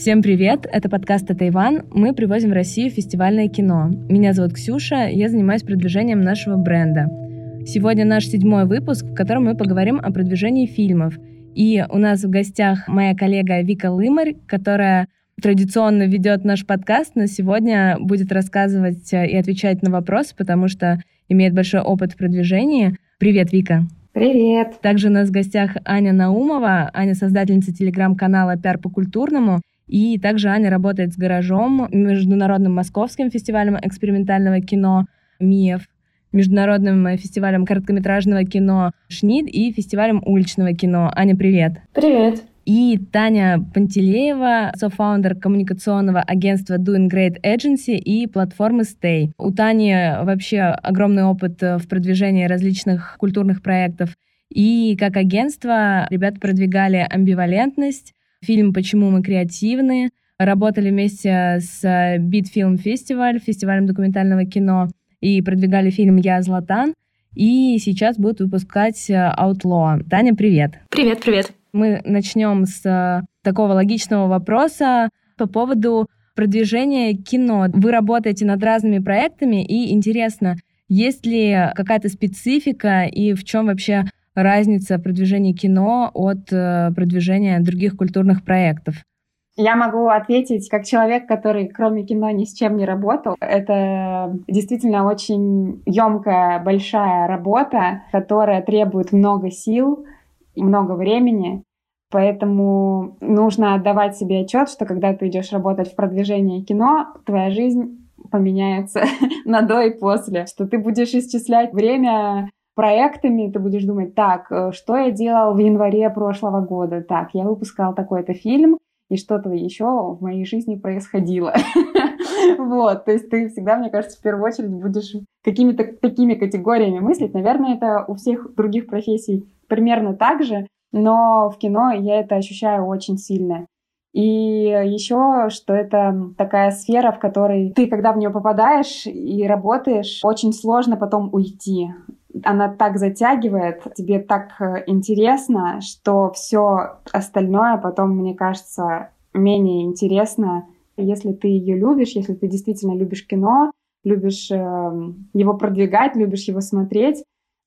Всем привет! Это подкаст «Это Иван». Мы привозим в Россию фестивальное кино. Меня зовут Ксюша, я занимаюсь продвижением нашего бренда. Сегодня наш седьмой выпуск, в котором мы поговорим о продвижении фильмов. И у нас в гостях моя коллега Вика Лымарь, которая традиционно ведет наш подкаст, но сегодня будет рассказывать и отвечать на вопросы, потому что имеет большой опыт в продвижении. Привет, Вика! Привет! Также у нас в гостях Аня Наумова. Аня создательница телеграм-канала «Пиар по культурному». И также Аня работает с «Гаражом», Международным московским фестивалем экспериментального кино «МИЭФ», Международным фестивалем короткометражного кино «Шнид» и фестивалем уличного кино. Аня, привет! Привет! И Таня Пантелеева, софаундер коммуникационного агентства Doing Great Agency и платформы Stay. У Тани вообще огромный опыт в продвижении различных культурных проектов. И как агентство ребята продвигали амбивалентность, фильм «Почему мы креативны», работали вместе с Beat Film Festival, фестивалем документального кино, и продвигали фильм «Я Златан», и сейчас будут выпускать Outlaw. Таня, привет! Привет, привет! Мы начнем с э, такого логичного вопроса по поводу продвижения кино. Вы работаете над разными проектами, и интересно, есть ли какая-то специфика и в чем вообще разница продвижения кино от э, продвижения других культурных проектов? Я могу ответить как человек, который кроме кино ни с чем не работал. Это действительно очень емкая, большая работа, которая требует много сил, много времени. Поэтому нужно отдавать себе отчет, что когда ты идешь работать в продвижении кино, твоя жизнь поменяется на до и после, что ты будешь исчислять время проектами, ты будешь думать, так, э, что я делал в январе прошлого года, так, я выпускал такой-то фильм, и что-то еще в моей жизни происходило. Вот, то есть ты всегда, мне кажется, в первую очередь будешь какими-то такими категориями мыслить. Наверное, это у всех других профессий примерно так же, но в кино я это ощущаю очень сильно. И еще, что это такая сфера, в которой ты, когда в нее попадаешь и работаешь, очень сложно потом уйти. Она так затягивает, тебе так э, интересно, что все остальное потом, мне кажется, менее интересно. Если ты ее любишь, если ты действительно любишь кино, любишь э, его продвигать, любишь его смотреть,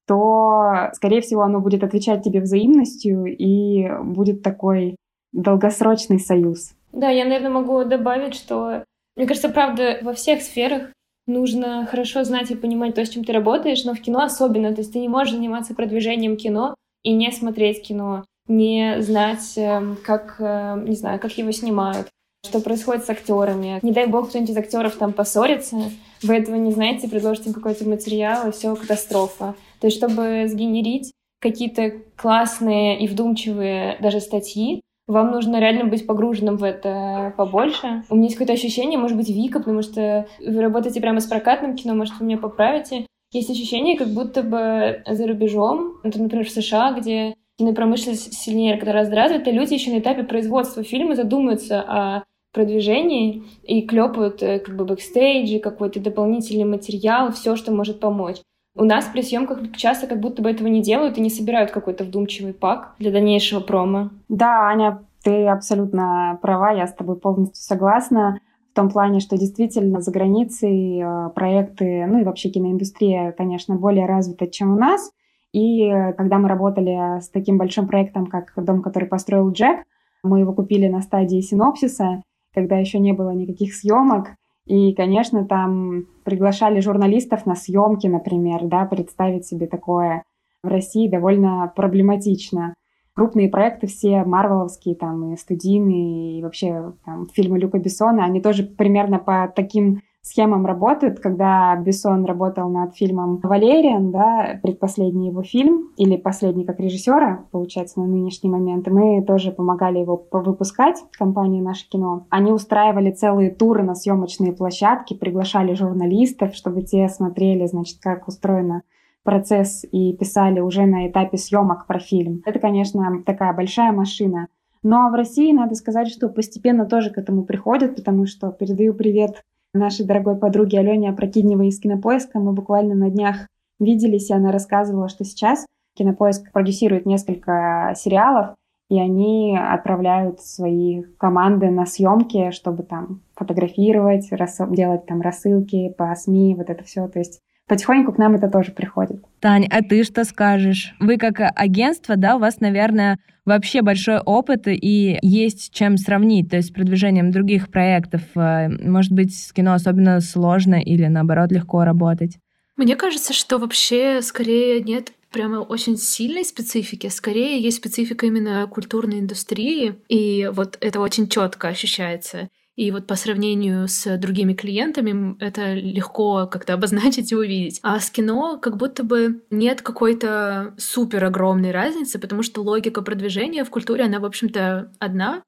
то, скорее всего, оно будет отвечать тебе взаимностью и будет такой долгосрочный союз. Да, я, наверное, могу добавить, что, мне кажется, правда, во всех сферах нужно хорошо знать и понимать то, с чем ты работаешь, но в кино особенно. То есть ты не можешь заниматься продвижением кино и не смотреть кино, не знать, эм, как, э, не знаю, как его снимают, что происходит с актерами. Не дай бог кто-нибудь из актеров там поссорится, вы этого не знаете, предложите им какой-то материал, и все, катастрофа. То есть, чтобы сгенерить какие-то классные и вдумчивые даже статьи, вам нужно реально быть погруженным в это побольше. У меня есть какое-то ощущение, может быть, Вика, потому что вы работаете прямо с прокатным кино, может, вы меня поправите. Есть ощущение, как будто бы за рубежом, например, в США, где кинопромышленность сильнее гораздо развита, люди еще на этапе производства фильма задумываются о продвижении и клепают э, как бы бэкстейджи, какой-то дополнительный материал, все, что может помочь. У нас при съемках часто как будто бы этого не делают и не собирают какой-то вдумчивый пак для дальнейшего промо. Да, Аня, ты абсолютно права, я с тобой полностью согласна. В том плане, что действительно за границей э, проекты, ну и вообще киноиндустрия, конечно, более развита, чем у нас. И когда мы работали с таким большим проектом, как «Дом, который построил Джек», мы его купили на стадии синопсиса, когда еще не было никаких съемок. И, конечно, там приглашали журналистов на съемки, например, да, представить себе такое в России довольно проблематично. Крупные проекты все марвеловские, там, и студийные, и вообще там, фильмы Люка Бессона, они тоже примерно по таким схемам работают, когда Бессон работал над фильмом «Валериан», да, предпоследний его фильм, или последний как режиссера, получается, на нынешний момент, мы тоже помогали его выпускать, компания «Наше кино». Они устраивали целые туры на съемочные площадки, приглашали журналистов, чтобы те смотрели, значит, как устроена процесс и писали уже на этапе съемок про фильм. Это, конечно, такая большая машина. Но в России надо сказать, что постепенно тоже к этому приходят, потому что передаю привет нашей дорогой подруги Алене Опрокидневой из Кинопоиска. Мы буквально на днях виделись, и она рассказывала, что сейчас Кинопоиск продюсирует несколько сериалов, и они отправляют свои команды на съемки, чтобы там фотографировать, делать там рассылки по СМИ, вот это все. То есть потихоньку к нам это тоже приходит. Тань, а ты что скажешь? Вы как агентство, да, у вас, наверное, вообще большой опыт и есть чем сравнить, то есть с продвижением других проектов. Э, может быть, с кино особенно сложно или, наоборот, легко работать? Мне кажется, что вообще скорее нет прямо очень сильной специфики, скорее есть специфика именно культурной индустрии, и вот это очень четко ощущается. И вот по сравнению с другими клиентами это легко как-то обозначить и увидеть. А с кино как будто бы нет какой-то супер огромной разницы, потому что логика продвижения в культуре, она, в общем-то, одна.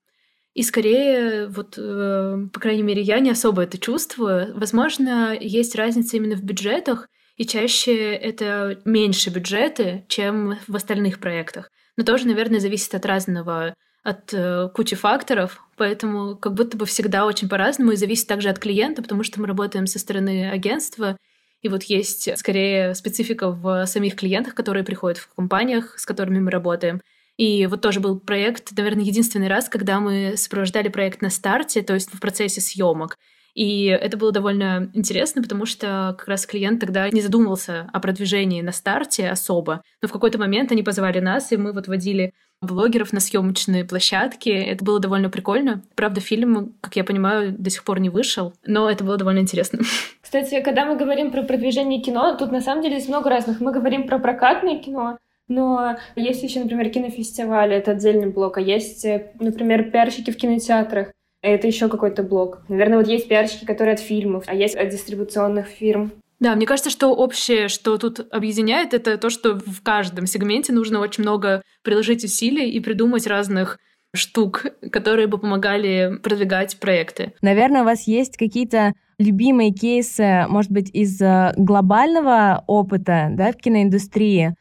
И скорее, вот, э, по крайней мере, я не особо это чувствую. Возможно, есть разница именно в бюджетах, и чаще это меньше бюджеты, чем в остальных проектах. Но тоже, наверное, зависит от разного от э, кучи факторов, поэтому как будто бы всегда очень по-разному и зависит также от клиента, потому что мы работаем со стороны агентства, и вот есть скорее специфика в самих клиентах, которые приходят в компаниях, с которыми мы работаем. И вот тоже был проект, наверное, единственный раз, когда мы сопровождали проект на старте, то есть в процессе съемок. И это было довольно интересно, потому что как раз клиент тогда не задумывался о продвижении на старте особо. Но в какой-то момент они позвали нас, и мы вот водили блогеров на съемочные площадки. Это было довольно прикольно. Правда, фильм, как я понимаю, до сих пор не вышел, но это было довольно интересно. Кстати, когда мы говорим про продвижение кино, тут на самом деле есть много разных. Мы говорим про прокатное кино, но есть еще, например, кинофестивали, это отдельный блок, а есть, например, пиарщики в кинотеатрах. Это еще какой-то блок. Наверное, вот есть пиарщики, которые от фильмов, а есть от дистрибуционных фирм. Да, мне кажется, что общее, что тут объединяет, это то, что в каждом сегменте нужно очень много приложить усилий и придумать разных штук, которые бы помогали продвигать проекты. Наверное, у вас есть какие-то любимые кейсы, может быть, из э, глобального опыта да, в киноиндустрии,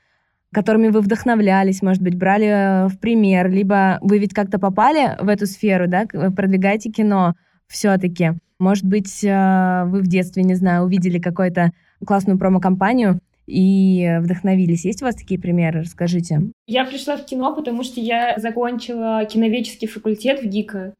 которыми вы вдохновлялись, может быть, брали э, в пример, либо вы ведь как-то попали в эту сферу, да, продвигаете кино все-таки. Может быть, э, вы в детстве, не знаю, увидели какую-то классную промо-компанию и вдохновились. Есть у вас такие примеры? Расскажите. Я пришла в кино, потому что я закончила киноведческий факультет в ГИКа.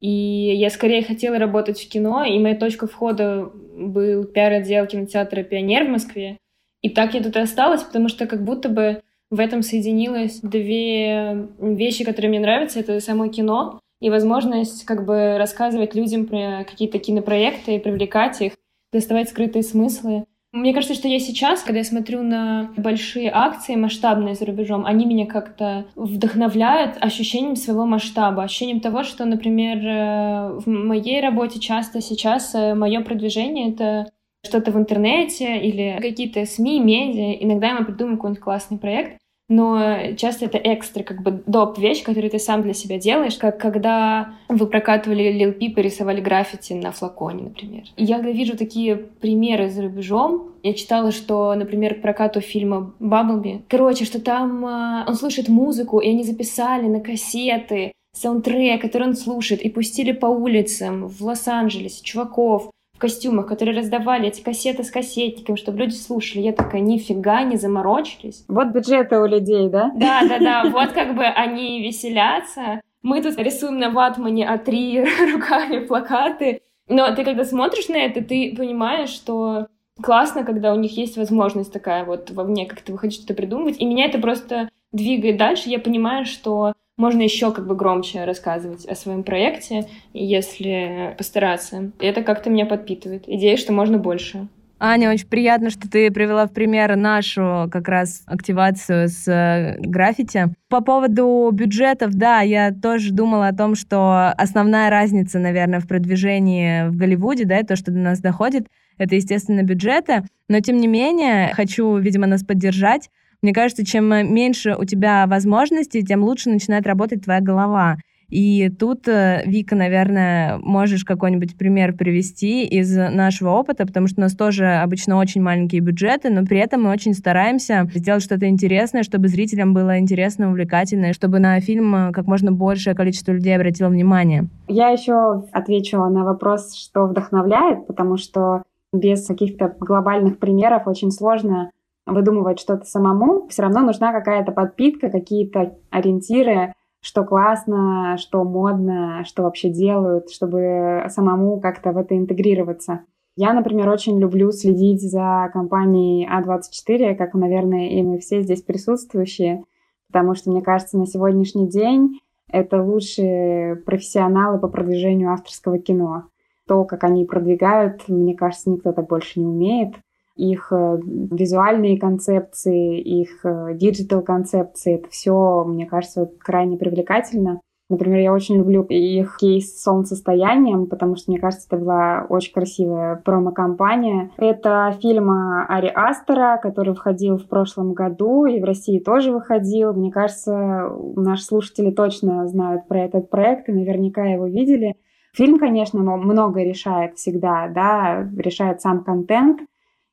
И я скорее хотела работать в кино, и моя точка входа был пиар-отдел кинотеатра «Пионер» в Москве. И так я тут и осталась, потому что как будто бы в этом соединилось две вещи, которые мне нравятся. Это само кино и возможность как бы рассказывать людям про какие-то кинопроекты привлекать их, доставать скрытые смыслы. Мне кажется, что я сейчас, когда я смотрю на большие акции масштабные за рубежом, они меня как-то вдохновляют ощущением своего масштаба, ощущением того, что, например, э, в моей работе часто сейчас э, мое продвижение — это что-то в интернете или какие-то СМИ, медиа. Иногда мы придумаем какой-нибудь классный проект, но часто это экстра, как бы доп. вещь, которую ты сам для себя делаешь, как когда вы прокатывали Lil Peep и рисовали граффити на флаконе, например. Я когда вижу такие примеры за рубежом, я читала, что, например, прокату фильма «Баблби», короче, что там э, он слушает музыку, и они записали на кассеты саундтрек, который он слушает, и пустили по улицам в Лос-Анджелесе чуваков, в костюмах, которые раздавали эти кассеты с кассетниками, чтобы люди слушали. Я такая, нифига не заморочились. Вот бюджеты у людей, да? Да, да, да. Вот как бы они веселятся. Мы тут рисуем на ватмане А3 руками плакаты. Но ты когда смотришь на это, ты понимаешь, что классно, когда у них есть возможность такая вот вовне как-то выходить что-то придумывать. И меня это просто двигает дальше. Я понимаю, что можно еще как бы громче рассказывать о своем проекте, если постараться. И это как-то меня подпитывает. Идея, что можно больше. Аня, очень приятно, что ты привела в пример нашу как раз активацию с э, граффити. По поводу бюджетов, да, я тоже думала о том, что основная разница, наверное, в продвижении в Голливуде, да, то, что до нас доходит, это, естественно, бюджеты. Но, тем не менее, хочу, видимо, нас поддержать. Мне кажется, чем меньше у тебя возможностей, тем лучше начинает работать твоя голова. И тут, э, Вика, наверное, можешь какой-нибудь пример привести из нашего опыта, потому что у нас тоже обычно очень маленькие бюджеты, но при этом мы очень стараемся сделать что-то интересное, чтобы зрителям было интересно, увлекательно, и чтобы на фильм э, как можно большее количество людей обратило внимание. Я еще отвечу на вопрос, что вдохновляет, потому что без каких-то глобальных примеров очень сложно выдумывать что-то самому, все равно нужна какая-то подпитка, какие-то ориентиры, что классно, что модно, что вообще делают, чтобы самому как-то в это интегрироваться. Я, например, очень люблю следить за компанией А24, как, наверное, и мы все здесь присутствующие, потому что, мне кажется, на сегодняшний день это лучшие профессионалы по продвижению авторского кино. То, как они продвигают, мне кажется, никто так больше не умеет их э, визуальные концепции, их э, digital концепции, это все, мне кажется, крайне привлекательно. Например, я очень люблю их кейс с «Солнцестоянием», потому что, мне кажется, это была очень красивая промо-кампания. Это фильм Ари Астера, который выходил в прошлом году и в России тоже выходил. Мне кажется, наши слушатели точно знают про этот проект и наверняка его видели. Фильм, конечно, много решает всегда, да, решает сам контент,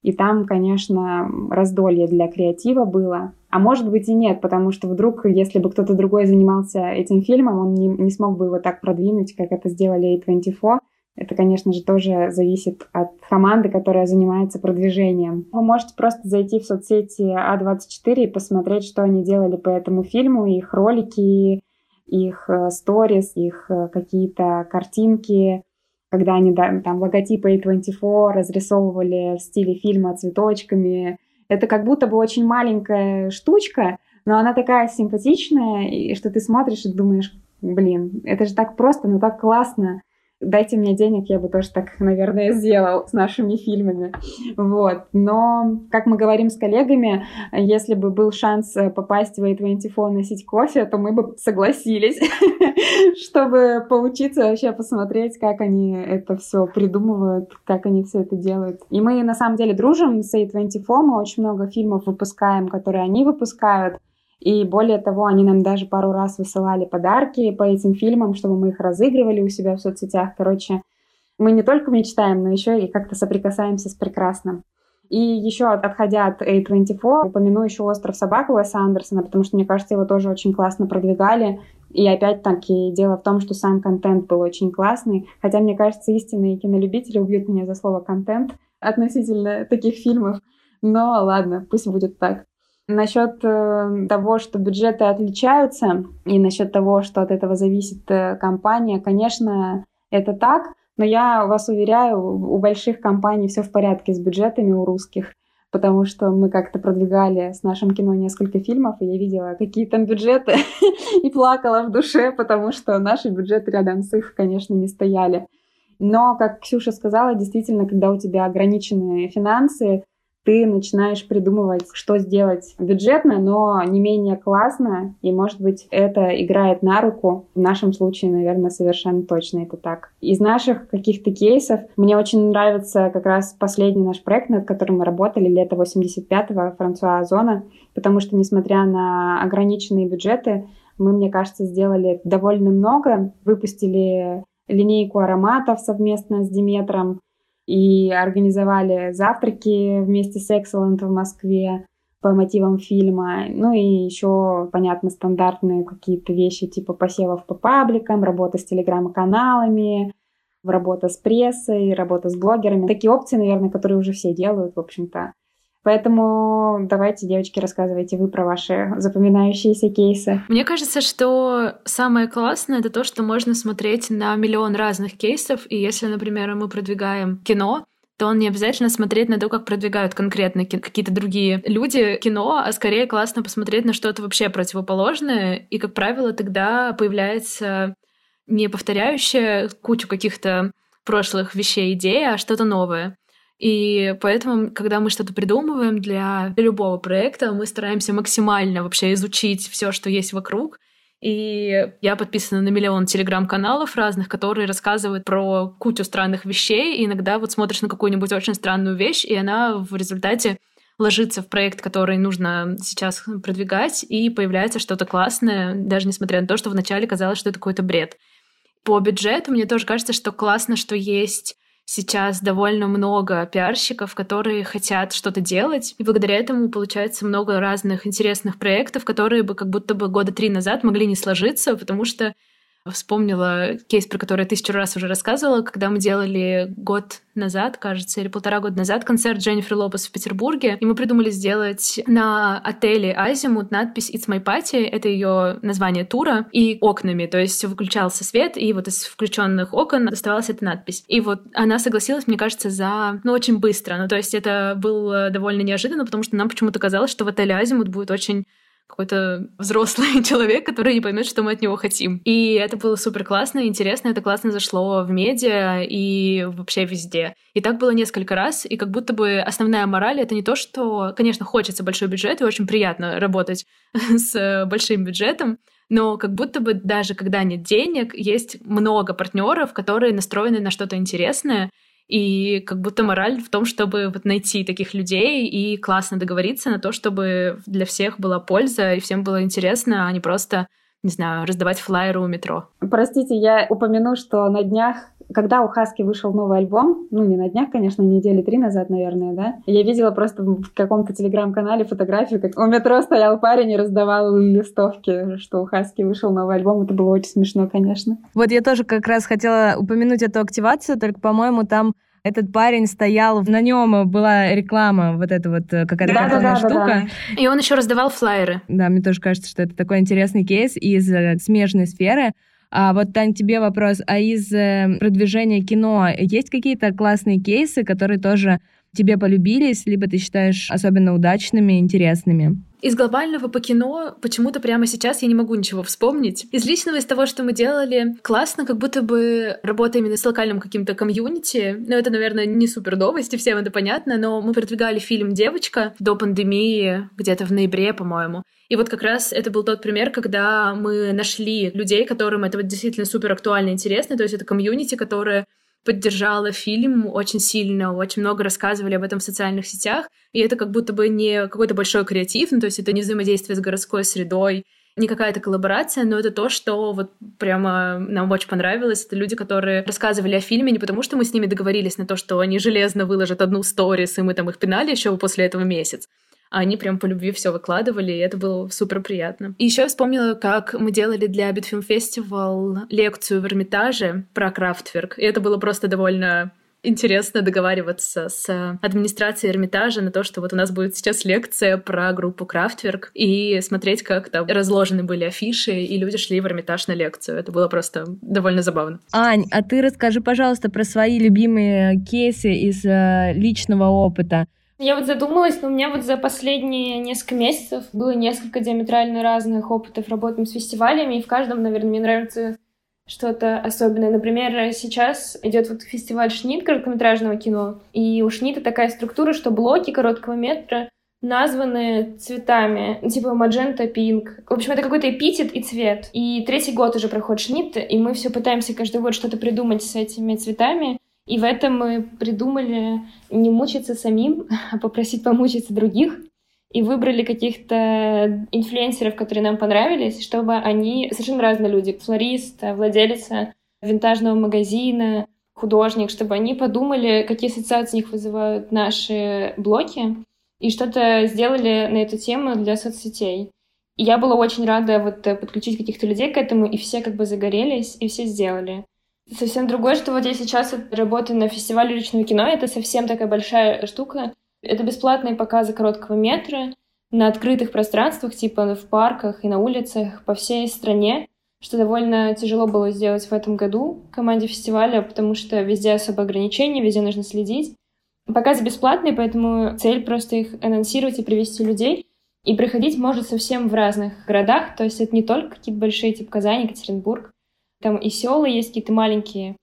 и там, конечно, раздолье для креатива было. А может быть и нет, потому что вдруг, если бы кто-то другой занимался этим фильмом, он не, не смог бы его так продвинуть, как это сделали A24. Это, конечно же, тоже зависит от команды, которая занимается продвижением. Вы можете просто зайти в соцсети А24 и посмотреть, что они делали по этому фильму, их ролики, их э, сторис, их э, какие-то картинки, когда они да, там логотипы A24 разрисовывали в стиле фильма цветочками. Это как будто бы очень маленькая штучка, но она такая симпатичная, и что ты смотришь и думаешь, блин, это же так просто, но так классно дайте мне денег, я бы тоже так, наверное, сделал с нашими фильмами. Вот. Но, как мы говорим с коллегами, если бы был шанс э, попасть в A24 носить кофе, то мы бы согласились, чтобы поучиться вообще посмотреть, как они это все придумывают, как они все это делают. И мы, на самом деле, дружим с A24, мы очень много фильмов выпускаем, которые они выпускают. И более того, они нам даже пару раз высылали подарки по этим фильмам, чтобы мы их разыгрывали у себя в соцсетях. Короче, мы не только мечтаем, но еще и как-то соприкасаемся с прекрасным. И еще отходя от A24, упомяну еще «Остров собак» Уэса Андерсона, потому что, мне кажется, его тоже очень классно продвигали. И опять-таки дело в том, что сам контент был очень классный. Хотя, мне кажется, истинные кинолюбители убьют меня за слово «контент» относительно таких фильмов. Но ладно, пусть будет так. Насчет э, того, что бюджеты отличаются, и насчет того, что от этого зависит э, компания, конечно, это так, но я вас уверяю, у больших компаний все в порядке с бюджетами у русских, потому что мы как-то продвигали с нашим кино несколько фильмов, и я видела, какие там бюджеты, и плакала в душе, потому что наши бюджеты рядом с их, конечно, не стояли. Но, как Ксюша сказала, действительно, когда у тебя ограниченные финансы, ты начинаешь придумывать, что сделать бюджетно, но не менее классно, и, может быть, это играет на руку. В нашем случае, наверное, совершенно точно это так. Из наших каких-то кейсов мне очень нравится как раз последний наш проект, над которым мы работали, лето 85-го, Франсуа Озона, потому что, несмотря на ограниченные бюджеты, мы, мне кажется, сделали довольно много, выпустили линейку ароматов совместно с Диметром, и организовали завтраки вместе с Excellent в Москве по мотивам фильма. Ну и еще, понятно, стандартные какие-то вещи типа посевов по пабликам, работа с телеграм-каналами, работа с прессой, работа с блогерами. Такие опции, наверное, которые уже все делают, в общем-то. Поэтому давайте, девочки, рассказывайте вы про ваши запоминающиеся кейсы. Мне кажется, что самое классное — это то, что можно смотреть на миллион разных кейсов. И если, например, мы продвигаем кино, то он не обязательно смотреть на то, как продвигают конкретно какие-то другие люди кино, а скорее классно посмотреть на что-то вообще противоположное. И, как правило, тогда появляется не повторяющая кучу каких-то прошлых вещей идея, а что-то новое. И поэтому, когда мы что-то придумываем для любого проекта, мы стараемся максимально вообще изучить все, что есть вокруг. И я подписана на миллион телеграм-каналов разных, которые рассказывают про кучу странных вещей. И иногда вот смотришь на какую-нибудь очень странную вещь, и она в результате ложится в проект, который нужно сейчас продвигать, и появляется что-то классное, даже несмотря на то, что вначале казалось, что это какой-то бред. По бюджету мне тоже кажется, что классно, что есть сейчас довольно много пиарщиков, которые хотят что-то делать, и благодаря этому получается много разных интересных проектов, которые бы как будто бы года три назад могли не сложиться, потому что вспомнила кейс, про который я тысячу раз уже рассказывала, когда мы делали год назад, кажется, или полтора года назад концерт Дженнифер Лопес в Петербурге, и мы придумали сделать на отеле Азимут надпись «It's my party», это ее название тура, и окнами, то есть выключался свет, и вот из включенных окон доставалась эта надпись. И вот она согласилась, мне кажется, за, ну, очень быстро, ну, то есть это было довольно неожиданно, потому что нам почему-то казалось, что в отеле Азимут будет очень какой-то взрослый человек, который не поймет, что мы от него хотим. И это было супер классно, интересно, это классно зашло в медиа и вообще везде. И так было несколько раз, и как будто бы основная мораль — это не то, что, конечно, хочется большой бюджет, и очень приятно работать с большим бюджетом, но как будто бы даже когда нет денег, есть много партнеров, которые настроены на что-то интересное, и как будто мораль в том, чтобы вот найти таких людей и классно договориться на то, чтобы для всех была польза и всем было интересно, а не просто не знаю, раздавать флайеры у метро. Простите, я упомяну, что на днях когда у Хаски вышел новый альбом, ну не на днях, конечно, недели три назад, наверное, да, я видела просто в каком-то телеграм-канале фотографию, как у метро стоял парень и раздавал листовки, что у Хаски вышел новый альбом. Это было очень смешно, конечно. Вот я тоже как раз хотела упомянуть эту активацию, только, по-моему, там этот парень стоял, на нем была реклама, вот эта вот э, какая-то да, картонная да, да, штука. Да, да. И он еще раздавал флайеры. Да, мне тоже кажется, что это такой интересный кейс из э, смежной сферы. А вот, Тань, тебе вопрос. А из э, продвижения кино есть какие-то классные кейсы, которые тоже тебе полюбились, либо ты считаешь особенно удачными, интересными? Из глобального по кино почему-то прямо сейчас я не могу ничего вспомнить. Из личного, из того, что мы делали, классно, как будто бы работа именно с локальным каким-то комьюнити. Ну, это, наверное, не супер новости, всем это понятно, но мы продвигали фильм «Девочка» до пандемии, где-то в ноябре, по-моему. И вот как раз это был тот пример, когда мы нашли людей, которым это вот действительно супер актуально и интересно, то есть это комьюнити, которое поддержала фильм очень сильно, очень много рассказывали об этом в социальных сетях, и это как будто бы не какой-то большой креатив, ну, то есть это не взаимодействие с городской средой, не какая-то коллаборация, но это то, что вот прямо нам очень понравилось. Это люди, которые рассказывали о фильме не потому, что мы с ними договорились на то, что они железно выложат одну сторис, и мы там их пинали еще после этого месяц а они прям по любви все выкладывали, и это было супер приятно. И еще я вспомнила, как мы делали для Битфильм Фестивал лекцию в Эрмитаже про Крафтверк, и это было просто довольно интересно договариваться с администрацией Эрмитажа на то, что вот у нас будет сейчас лекция про группу Крафтверк и смотреть, как там разложены были афиши, и люди шли в Эрмитаж на лекцию. Это было просто довольно забавно. Ань, а ты расскажи, пожалуйста, про свои любимые кейсы из э, личного опыта. Я вот задумалась, но у меня вот за последние несколько месяцев было несколько диаметрально разных опытов работы с фестивалями, и в каждом, наверное, мне нравится что-то особенное. Например, сейчас идет вот фестиваль Шнит короткометражного кино, и у Шнита такая структура, что блоки короткого метра названы цветами, типа маджента, пинк. В общем, это какой-то эпитет и цвет. И третий год уже проходит Шнит, и мы все пытаемся каждый год что-то придумать с этими цветами. И в этом мы придумали не мучиться самим, а попросить помучиться других. И выбрали каких-то инфлюенсеров, которые нам понравились, чтобы они совершенно разные люди. Флорист, владелица винтажного магазина, художник, чтобы они подумали, какие ассоциации них вызывают наши блоки, и что-то сделали на эту тему для соцсетей. И я была очень рада вот подключить каких-то людей к этому, и все как бы загорелись, и все сделали. Совсем другое, что вот я сейчас работаю на фестивале личного кино, это совсем такая большая штука. Это бесплатные показы короткого метра на открытых пространствах, типа в парках и на улицах по всей стране, что довольно тяжело было сделать в этом году команде фестиваля, потому что везде особо ограничения, везде нужно следить. Показы бесплатные, поэтому цель просто их анонсировать и привести людей. И приходить может совсем в разных городах, то есть это не только какие-то большие, типа Казань, Екатеринбург, там и села есть какие-то маленькие.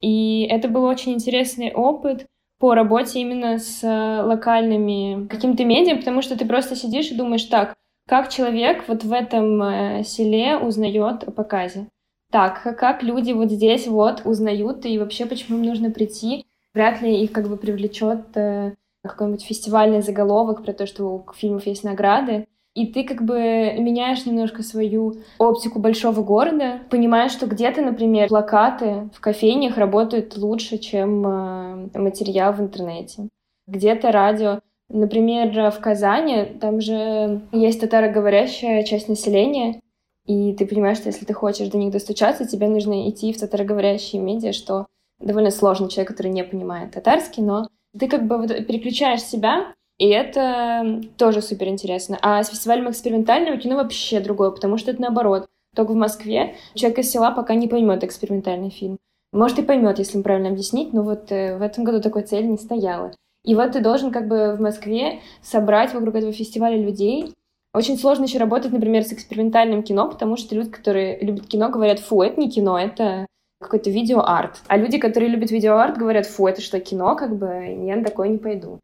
И это был очень интересный опыт по работе именно с э, локальными какими-то медиа, потому что ты просто сидишь и думаешь, так, как человек вот в этом э, селе узнает о показе? Так, как люди вот здесь вот узнают, и вообще почему им нужно прийти? Вряд ли их как бы привлечет э, какой-нибудь фестивальный заголовок про то, что у фильмов есть награды и ты как бы меняешь немножко свою оптику большого города, понимаешь, что где-то, например, плакаты в кофейнях работают лучше, чем э, материал в интернете. Где-то радио. Например, в Казани, там же есть татароговорящая часть населения, и ты понимаешь, что если ты хочешь до них достучаться, тебе нужно идти в татароговорящие медиа, что довольно сложно человек, который не понимает татарский, но ты как бы переключаешь себя, и это тоже супер интересно. А с фестивалем экспериментального кино вообще другое, потому что это наоборот. Только в Москве человек из села пока не поймет экспериментальный фильм. Может, и поймет, если им правильно объяснить, но вот э, в этом году такой цели не стояла. И вот ты должен как бы в Москве собрать вокруг этого фестиваля людей. Очень сложно еще работать, например, с экспериментальным кино, потому что люди, которые любят кино, говорят, фу, это не кино, это какой-то видеоарт. А люди, которые любят видеоарт, говорят, фу, это что, кино, как бы, я на такое не пойду.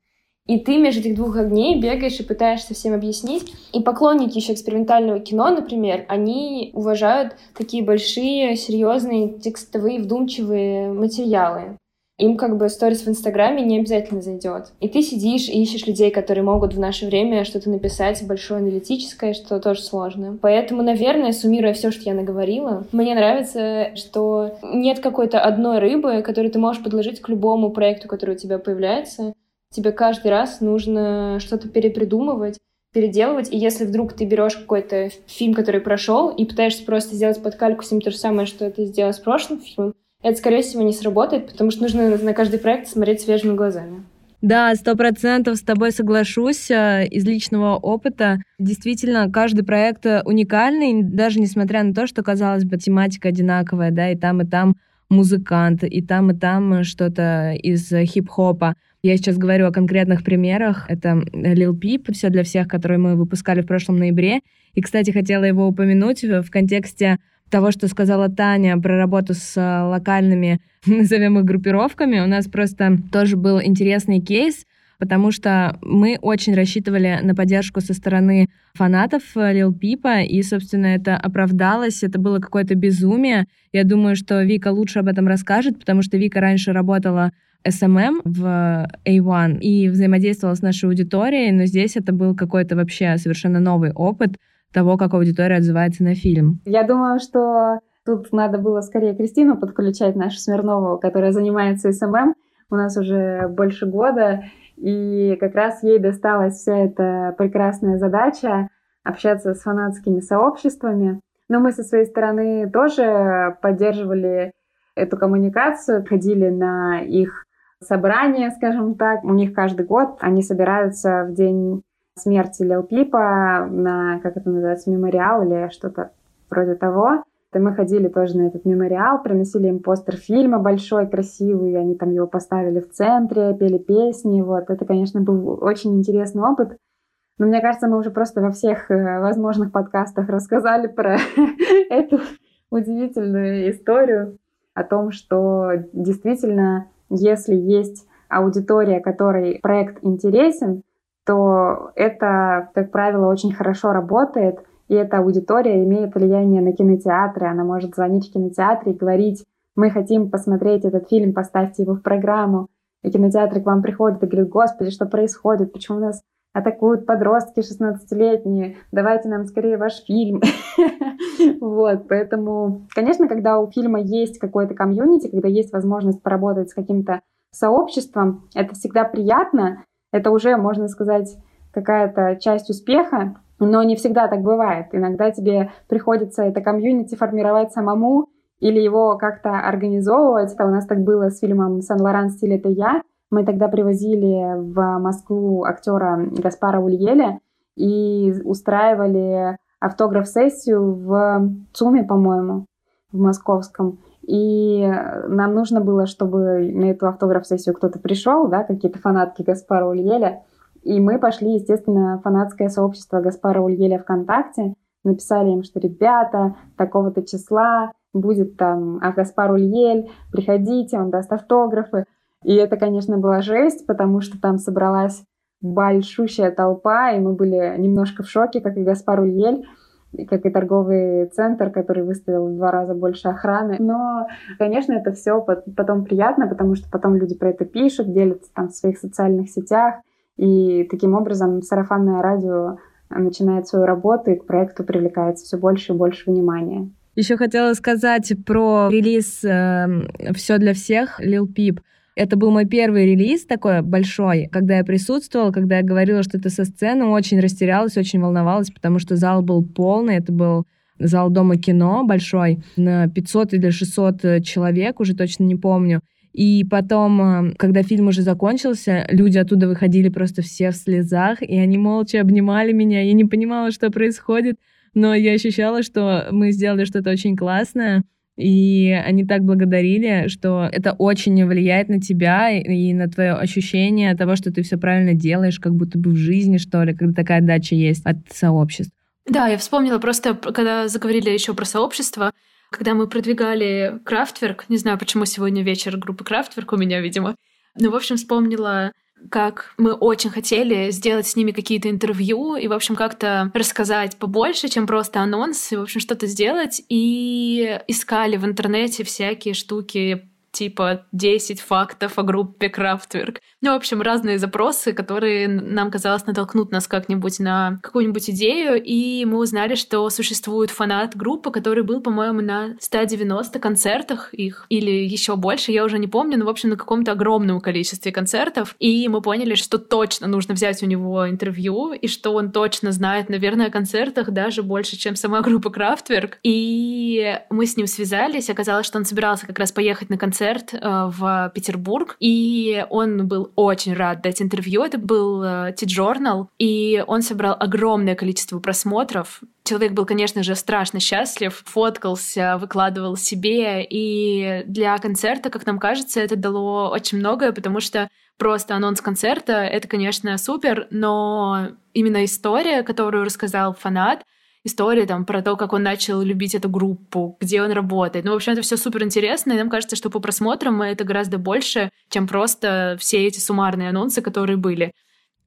И ты между этих двух огней бегаешь и пытаешься всем объяснить. И поклонники еще экспериментального кино, например, они уважают такие большие, серьезные, текстовые, вдумчивые материалы. Им как бы сторис в Инстаграме не обязательно зайдет. И ты сидишь и ищешь людей, которые могут в наше время что-то написать большое аналитическое, что тоже сложно. Поэтому, наверное, суммируя все, что я наговорила, мне нравится, что нет какой-то одной рыбы, которую ты можешь подложить к любому проекту, который у тебя появляется тебе каждый раз нужно что-то перепридумывать, переделывать, и если вдруг ты берешь какой-то фильм, который прошел, и пытаешься просто сделать под кальку с то же самое, что ты сделал с прошлым фильмом, это, скорее всего, не сработает, потому что нужно на каждый проект смотреть свежими глазами. Да, сто процентов с тобой соглашусь. Э, из личного опыта действительно каждый проект уникальный, даже несмотря на то, что, казалось бы, тематика одинаковая, да, и там, и там музыкант, и там, и там что-то из хип-хопа. Я сейчас говорю о конкретных примерах. Это Lil Peep, все для всех, которые мы выпускали в прошлом ноябре. И, кстати, хотела его упомянуть в контексте того, что сказала Таня про работу с локальными, назовем их, группировками. У нас просто тоже был интересный кейс, потому что мы очень рассчитывали на поддержку со стороны фанатов Лил Пипа, и, собственно, это оправдалось, это было какое-то безумие. Я думаю, что Вика лучше об этом расскажет, потому что Вика раньше работала SMM в A1 и взаимодействовала с нашей аудиторией, но здесь это был какой-то вообще совершенно новый опыт того, как аудитория отзывается на фильм. Я думаю, что тут надо было скорее Кристину подключать, нашу Смирнову, которая занимается SMM. У нас уже больше года, и как раз ей досталась вся эта прекрасная задача общаться с фанатскими сообществами. Но мы со своей стороны тоже поддерживали эту коммуникацию, ходили на их собрания, скажем так. У них каждый год они собираются в день смерти Лил Пипа на, как это называется, мемориал или что-то вроде того. И мы ходили тоже на этот мемориал, приносили им постер фильма большой, красивый, они там его поставили в центре, пели песни, вот. Это, конечно, был очень интересный опыт. Но мне кажется, мы уже просто во всех э, возможных подкастах рассказали про эту удивительную историю о том, что действительно если есть аудитория, которой проект интересен, то это, как правило, очень хорошо работает, и эта аудитория имеет влияние на кинотеатры. Она может звонить в кинотеатре и говорить, мы хотим посмотреть этот фильм, поставьте его в программу. И кинотеатры к вам приходят и говорят, господи, что происходит, почему у нас атакуют подростки 16-летние, давайте нам скорее ваш фильм. Вот, поэтому, конечно, когда у фильма есть какой-то комьюнити, когда есть возможность поработать с каким-то сообществом, это всегда приятно, это уже, можно сказать, какая-то часть успеха, но не всегда так бывает. Иногда тебе приходится это комьюнити формировать самому или его как-то организовывать. Это у нас так было с фильмом «Сан-Лоран. Стиль — это я», мы тогда привозили в Москву актера Гаспара Ульеля и устраивали автограф-сессию в ЦУМе, по-моему, в московском. И нам нужно было, чтобы на эту автограф-сессию кто-то пришел, да, какие-то фанатки Гаспара Ульеля. И мы пошли, естественно, фанатское сообщество Гаспара Ульеля ВКонтакте, написали им, что ребята, такого-то числа будет там а Гаспар Ульель, приходите, он даст автографы. И это, конечно, была жесть, потому что там собралась большущая толпа, и мы были немножко в шоке, как и Гаспар Ульель, как и торговый центр, который выставил в два раза больше охраны. Но, конечно, это все потом приятно, потому что потом люди про это пишут, делятся там в своих социальных сетях, и таким образом сарафанное радио начинает свою работу, и к проекту привлекается все больше и больше внимания. Еще хотела сказать про релиз э, «Все для всех» Lil Peep. Это был мой первый релиз такой большой, когда я присутствовала, когда я говорила, что это со сцены, очень растерялась, очень волновалась, потому что зал был полный, это был зал Дома кино большой на 500 или 600 человек, уже точно не помню. И потом, э, когда фильм уже закончился, люди оттуда выходили просто все в слезах, и они молча обнимали меня. Я не понимала, что происходит, но я ощущала, что мы сделали что-то очень классное. И они так благодарили, что это очень влияет на тебя и на твое ощущение того, что ты все правильно делаешь, как будто бы в жизни, что ли, когда такая дача есть от сообществ. Да, я вспомнила просто, когда заговорили еще про сообщество, когда мы продвигали Крафтверк, не знаю, почему сегодня вечер группы Крафтверк у меня, видимо, но, в общем, вспомнила как мы очень хотели сделать с ними какие-то интервью и, в общем, как-то рассказать побольше, чем просто анонс, и, в общем, что-то сделать. И искали в интернете всякие штуки типа 10 фактов о группе Крафтверк. Ну, в общем, разные запросы, которые нам казалось натолкнут нас как-нибудь на какую-нибудь идею, и мы узнали, что существует фанат группы, который был, по-моему, на 190 концертах их, или еще больше, я уже не помню, но, в общем, на каком-то огромном количестве концертов, и мы поняли, что точно нужно взять у него интервью, и что он точно знает, наверное, о концертах даже больше, чем сама группа Крафтверк, и мы с ним связались, оказалось, что он собирался как раз поехать на концерт э, в Петербург, и он был очень рад дать интервью. Это был T-Journal, э, и он собрал огромное количество просмотров. Человек был, конечно же, страшно счастлив, фоткался, выкладывал себе, и для концерта, как нам кажется, это дало очень многое, потому что просто анонс концерта — это, конечно, супер, но именно история, которую рассказал фанат — история там про то, как он начал любить эту группу, где он работает. Ну, в общем, это все супер интересно, и нам кажется, что по просмотрам это гораздо больше, чем просто все эти суммарные анонсы, которые были.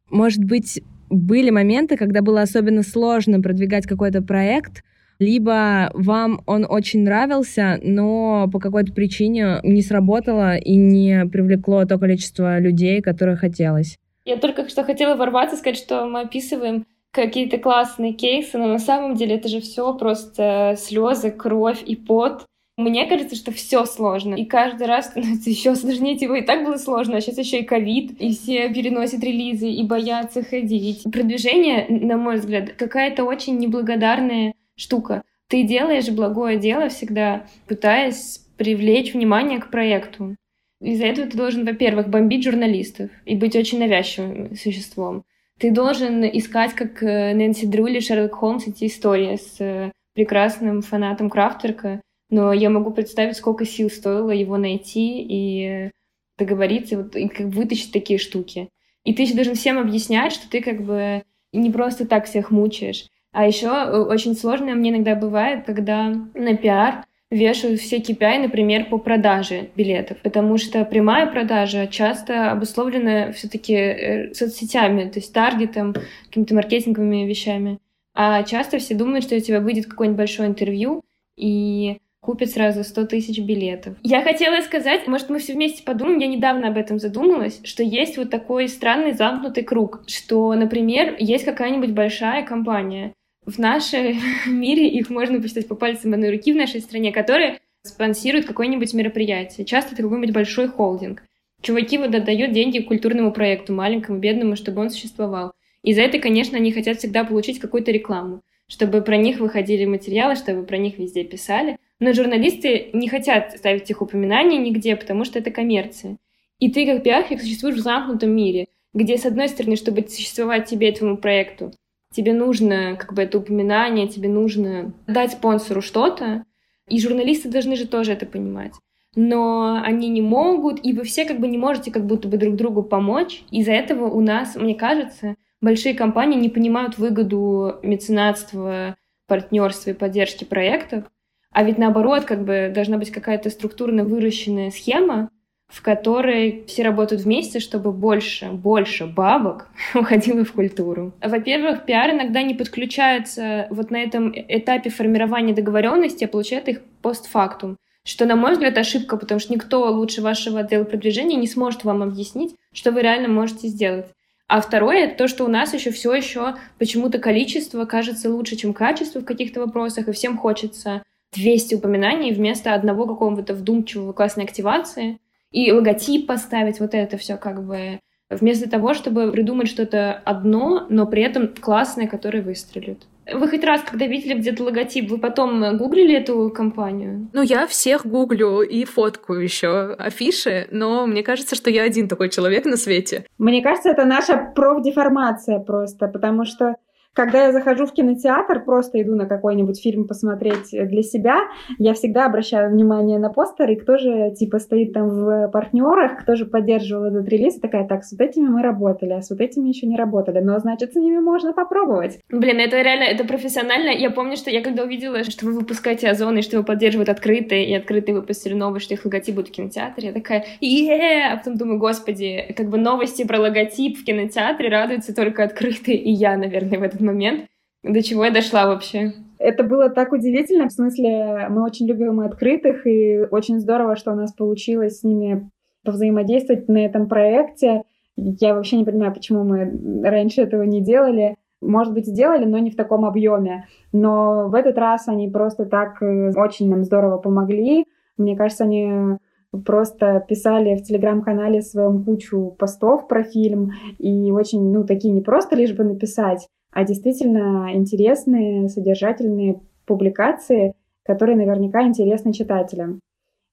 Может быть, были моменты, когда было особенно сложно продвигать какой-то проект, либо вам он очень нравился, но по какой-то причине не сработало и не привлекло то количество людей, которое хотелось. Я только что хотела ворваться, сказать, что мы описываем какие-то классные кейсы, но на самом деле это же все просто слезы, кровь и пот. Мне кажется, что все сложно. И каждый раз становится еще сложнее. Типа и так было сложно, а сейчас еще и ковид, и все переносят релизы и боятся ходить. Продвижение, на мой взгляд, какая-то очень неблагодарная штука. Ты делаешь благое дело всегда, пытаясь привлечь внимание к проекту. Из-за этого ты должен, во-первых, бомбить журналистов и быть очень навязчивым существом. Ты должен искать, как э, Нэнси Дрю Шерлок Холмс, эти истории с э, прекрасным фанатом Крафтерка. Но я могу представить, сколько сил стоило его найти и договориться, вот, и как вытащить такие штуки. И ты еще должен всем объяснять, что ты как бы не просто так всех мучаешь. А еще э, очень сложно мне иногда бывает, когда на пиар вешают все KPI, например, по продаже билетов, потому что прямая продажа часто обусловлена все-таки э, соцсетями, то есть таргетом, какими-то маркетинговыми вещами. А часто все думают, что у тебя выйдет какое-нибудь большое интервью и купят сразу 100 тысяч билетов. Я хотела сказать, может, мы все вместе подумаем, я недавно об этом задумалась, что есть вот такой странный замкнутый круг, что, например, есть какая-нибудь большая компания, в нашем мире их можно посчитать по пальцам одной руки в нашей стране, которые спонсируют какое-нибудь мероприятие. Часто это какой-нибудь большой холдинг. Чуваки вот отдают деньги культурному проекту, маленькому, бедному, чтобы он существовал. И за это, конечно, они хотят всегда получить какую-то рекламу, чтобы про них выходили материалы, чтобы про них везде писали. Но журналисты не хотят ставить их упоминания нигде, потому что это коммерция. И ты, как пиарщик, существуешь в замкнутом мире, где, с одной стороны, чтобы существовать тебе, этому проекту, тебе нужно как бы это упоминание, тебе нужно дать спонсору что-то, и журналисты должны же тоже это понимать. Но они не могут, и вы все как бы не можете как будто бы друг другу помочь. Из-за этого у нас, мне кажется, большие компании не понимают выгоду меценатства, партнерства и поддержки проектов. А ведь наоборот, как бы должна быть какая-то структурно выращенная схема, в которой все работают вместе, чтобы больше, больше бабок уходило в культуру. Во-первых, пиар иногда не подключается вот на этом этапе формирования договоренности, а получает их постфактум. Что, на мой взгляд, ошибка, потому что никто лучше вашего отдела продвижения не сможет вам объяснить, что вы реально можете сделать. А второе, это то, что у нас еще все еще почему-то количество кажется лучше, чем качество в каких-то вопросах, и всем хочется 200 упоминаний вместо одного какого-то вдумчивого классной активации и логотип поставить, вот это все как бы вместо того, чтобы придумать что-то одно, но при этом классное, которое выстрелит. Вы хоть раз, когда видели где-то логотип, вы потом гуглили эту компанию? Ну, я всех гуглю и фоткаю еще афиши, но мне кажется, что я один такой человек на свете. Мне кажется, это наша профдеформация просто, потому что когда я захожу в кинотеатр, просто иду на какой-нибудь фильм посмотреть для себя, я всегда обращаю внимание на постеры, кто же типа стоит там в партнерах, кто же поддерживал этот релиз, и такая, так, с вот этими мы работали, а с вот этими еще не работали, но значит, с ними можно попробовать. Блин, это реально, это профессионально. Я помню, что я когда увидела, что вы выпускаете Озон, и что его поддерживают открытые, и открытые выпустили новый, что их логотип будет в кинотеатре, я такая, е а потом думаю, господи, как бы новости про логотип в кинотеатре радуются только открытые, и я, наверное, в этот момент. До чего я дошла вообще? Это было так удивительно, в смысле, мы очень любим открытых, и очень здорово, что у нас получилось с ними повзаимодействовать на этом проекте. Я вообще не понимаю, почему мы раньше этого не делали. Может быть, сделали, но не в таком объеме. Но в этот раз они просто так э, очень нам здорово помогли. Мне кажется, они просто писали в телеграм-канале своем кучу постов про фильм и очень, ну, такие не просто лишь бы написать, а действительно интересные, содержательные публикации, которые наверняка интересны читателям.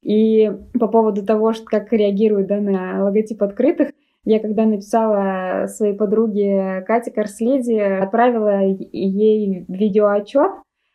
И по поводу того, что, как реагируют да, на логотип открытых, я когда написала своей подруге Кате Корследи, отправила ей видеоотчет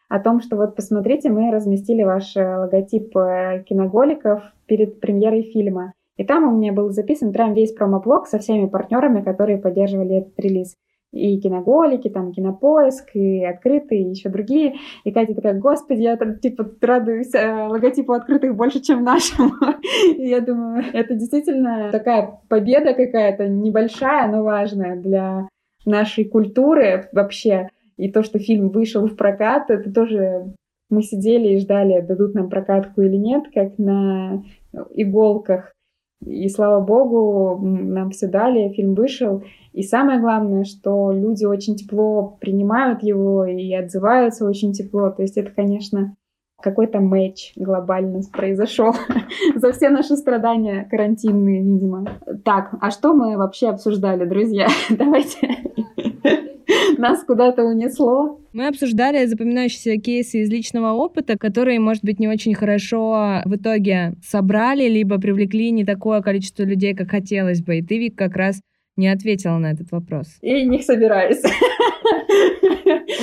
о том, что вот посмотрите, мы разместили ваш логотип э, киноголиков перед премьерой фильма. И там у меня был записан прям весь промоблог со всеми партнерами, которые поддерживали этот релиз и киноголики, там, кинопоиск, и открытые, и еще другие. И Катя такая, господи, я там, типа, радуюсь э, логотипу открытых больше, чем нашему. и я думаю, это действительно такая победа какая-то, небольшая, но важная для нашей культуры вообще. И то, что фильм вышел в прокат, это тоже мы сидели и ждали, дадут нам прокатку или нет, как на иголках. И слава богу, нам все дали, фильм вышел. И самое главное, что люди очень тепло принимают его и отзываются очень тепло. То есть это, конечно, какой-то матч глобально произошел за все наши страдания карантинные, видимо. Так, а что мы вообще обсуждали, друзья? Давайте. Нас куда-то унесло. Мы обсуждали запоминающиеся кейсы из личного опыта, которые, может быть, не очень хорошо в итоге собрали, либо привлекли не такое количество людей, как хотелось бы. И ты, Вик, как раз не ответила на этот вопрос. И не собираюсь.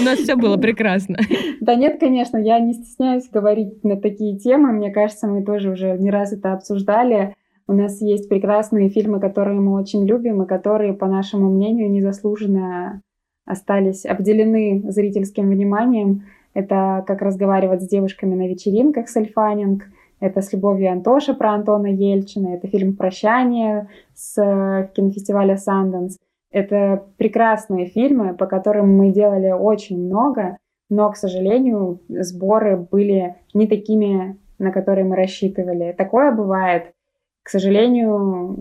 У нас все было прекрасно. Да нет, конечно, я не стесняюсь говорить на такие темы. Мне кажется, мы тоже уже не раз это обсуждали. У нас есть прекрасные фильмы, которые мы очень любим и которые, по нашему мнению, незаслуженно остались обделены зрительским вниманием. Это как разговаривать с девушками на вечеринках с Эльфанинг — это «С любовью Антоша» про Антона Ельчина. Это фильм «Прощание» с э, кинофестиваля «Санденс». Это прекрасные фильмы, по которым мы делали очень много, но, к сожалению, сборы были не такими, на которые мы рассчитывали. Такое бывает. К сожалению,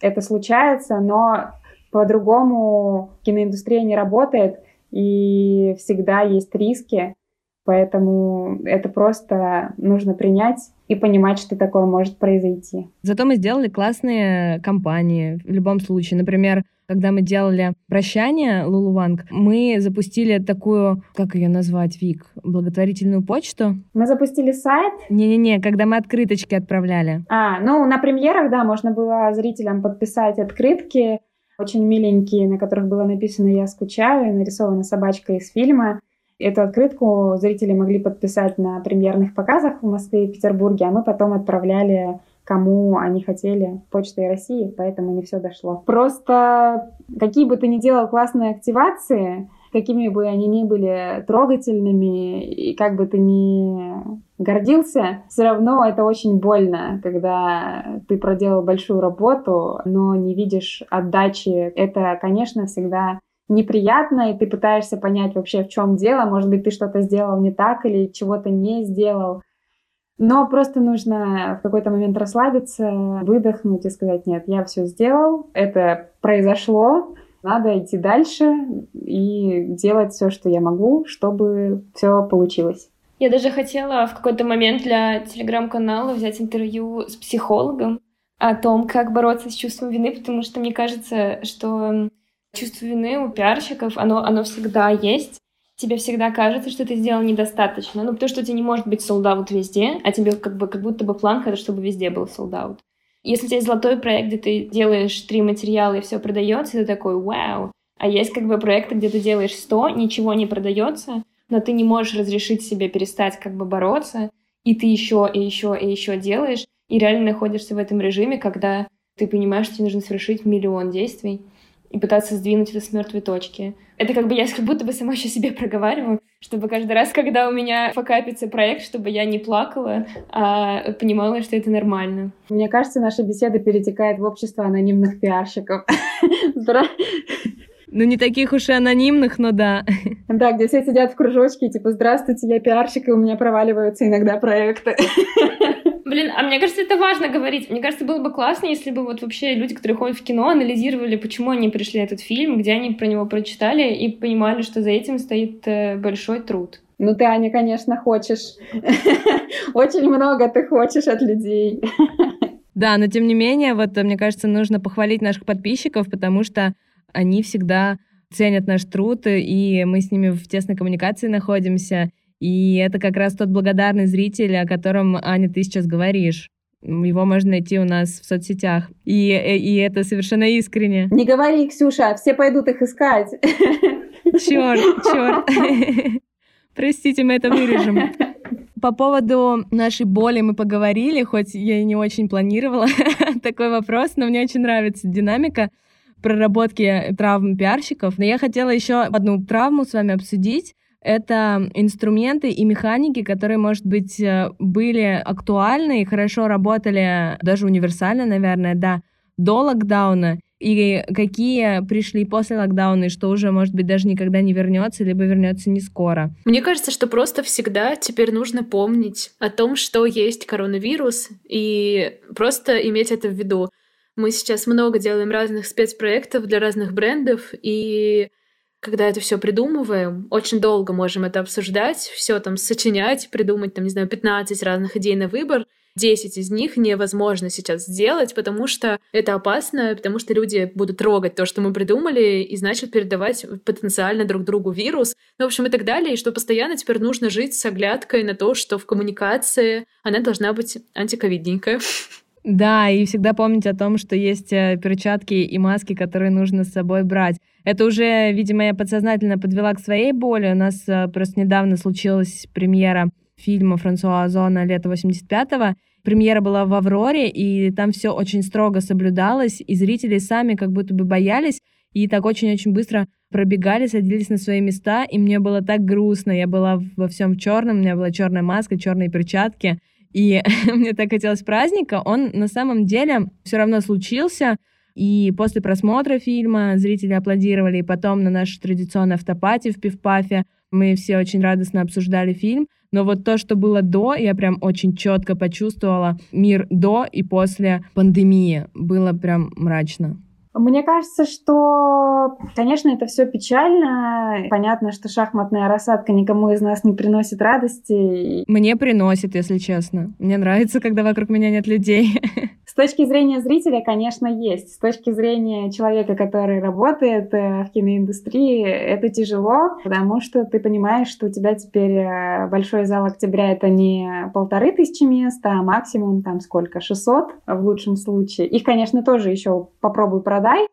это случается, но по-другому киноиндустрия не работает, и всегда есть риски. Поэтому это просто нужно принять и понимать, что такое может произойти. Зато мы сделали классные компании в любом случае. Например, когда мы делали прощание Лулу Ванг, мы запустили такую, как ее назвать, Вик, благотворительную почту. Мы запустили сайт? Не-не-не, когда мы открыточки отправляли. А, ну, на премьерах, да, можно было зрителям подписать открытки, очень миленькие, на которых было написано «Я скучаю», нарисована собачка из фильма. Эту открытку зрители могли подписать на премьерных показах в Москве и Петербурге, а мы потом отправляли кому они хотели Почтой России, поэтому не все дошло. Просто какие бы ты ни делал классные активации, какими бы они ни были трогательными, и как бы ты ни гордился, все равно это очень больно, когда ты проделал большую работу, но не видишь отдачи. Это, конечно, всегда неприятно, и ты пытаешься понять вообще, в чем дело. Может быть, ты что-то сделал не так или чего-то не сделал. Но просто нужно в какой-то момент расслабиться, выдохнуть и сказать, нет, я все сделал, это произошло, надо идти дальше и делать все, что я могу, чтобы все получилось. Я даже хотела в какой-то момент для телеграм-канала взять интервью с психологом о том, как бороться с чувством вины, потому что мне кажется, что чувство вины у пиарщиков, оно, оно всегда есть. тебе всегда кажется, что ты сделал недостаточно. Ну, потому что у тебя не может быть солдат везде, а тебе как бы как будто бы план, это чтобы везде был солдат. Если у тебя есть золотой проект, где ты делаешь три материала и все продается, ты такой вау. А есть как бы проекты, где ты делаешь 100, ничего не продается, но ты не можешь разрешить себе перестать как бы бороться, и ты еще и еще и еще делаешь, и реально находишься в этом режиме, когда ты понимаешь, что тебе нужно совершить миллион действий и пытаться сдвинуть это с мертвой точки. Это как бы я как будто бы сама еще себе проговариваю, чтобы каждый раз, когда у меня факапится проект, чтобы я не плакала, а понимала, что это нормально. Мне кажется, наша беседа перетекает в общество анонимных пиарщиков. Ну, не таких уж и анонимных, но да. Да, где все сидят в кружочке, типа, здравствуйте, я пиарщик, и у меня проваливаются иногда проекты. Блин, а мне кажется, это важно говорить. Мне кажется, было бы классно, если бы вот вообще люди, которые ходят в кино, анализировали, почему они пришли на этот фильм, где они про него прочитали и понимали, что за этим стоит э, большой труд. Ну, ты, Аня, конечно, хочешь. Очень много ты хочешь от людей. Да, но тем не менее, вот мне кажется, нужно похвалить наших подписчиков, потому что они всегда ценят наш труд, и мы с ними в тесной коммуникации находимся. И это как раз тот благодарный зритель, о котором, Аня, ты сейчас говоришь. Его можно найти у нас в соцсетях. И, и это совершенно искренне. Не говори, Ксюша, все пойдут их искать. Черт, черт. Простите, мы это вырежем. По поводу нашей боли мы поговорили, хоть я и не очень планировала такой вопрос, но мне очень нравится динамика проработки травм пиарщиков. Но я хотела еще одну травму с вами обсудить. Это инструменты и механики, которые, может быть, э, были актуальны и хорошо работали, даже универсально, наверное, да, до локдауна, и какие пришли после локдауна, и что уже, может быть, даже никогда не вернется, либо вернется не скоро. Мне кажется, что просто всегда теперь нужно помнить о том, что есть коронавирус, и просто иметь это в виду. Мы сейчас много делаем разных спецпроектов для разных брендов, и когда это все придумываем, очень долго можем это обсуждать, все там сочинять, придумать, там, не знаю, 15 разных идей на выбор. 10 из них невозможно сейчас сделать, потому что это опасно, потому что люди будут трогать то, что мы придумали, и значит передавать потенциально друг другу вирус, ну, в общем, и так далее, и что постоянно теперь нужно жить с оглядкой на то, что в коммуникации она должна быть антиковидненькая. Да, и всегда помнить о том, что есть э, перчатки и маски, которые нужно с собой брать. Это уже, видимо, я подсознательно подвела к своей боли. У нас э, просто недавно случилась премьера фильма Франсуа Озона «Лето 85-го». Премьера была в «Авроре», и там все очень строго соблюдалось, и зрители сами как будто бы боялись, и так очень-очень быстро пробегали, садились на свои места, и мне было так грустно. Я была во всем черном, у меня была черная маска, черные перчатки — и мне так хотелось праздника, он на самом деле все равно случился. И после просмотра фильма зрители аплодировали, и потом на нашей традиционной автопати в Пивпафе мы все очень радостно обсуждали фильм. Но вот то, что было до, я прям очень четко почувствовала мир до и после пандемии. Было прям мрачно. Мне кажется, что, конечно, это все печально. Понятно, что шахматная рассадка никому из нас не приносит радости. Мне приносит, если честно. Мне нравится, когда вокруг меня нет людей. С точки зрения зрителя, конечно, есть. С точки зрения человека, который работает э, в киноиндустрии, это тяжело, потому что ты понимаешь, что у тебя теперь э, большой зал октября — это не полторы тысячи мест, а максимум там сколько? 600 в лучшем случае. Их, конечно, тоже еще попробуй продай,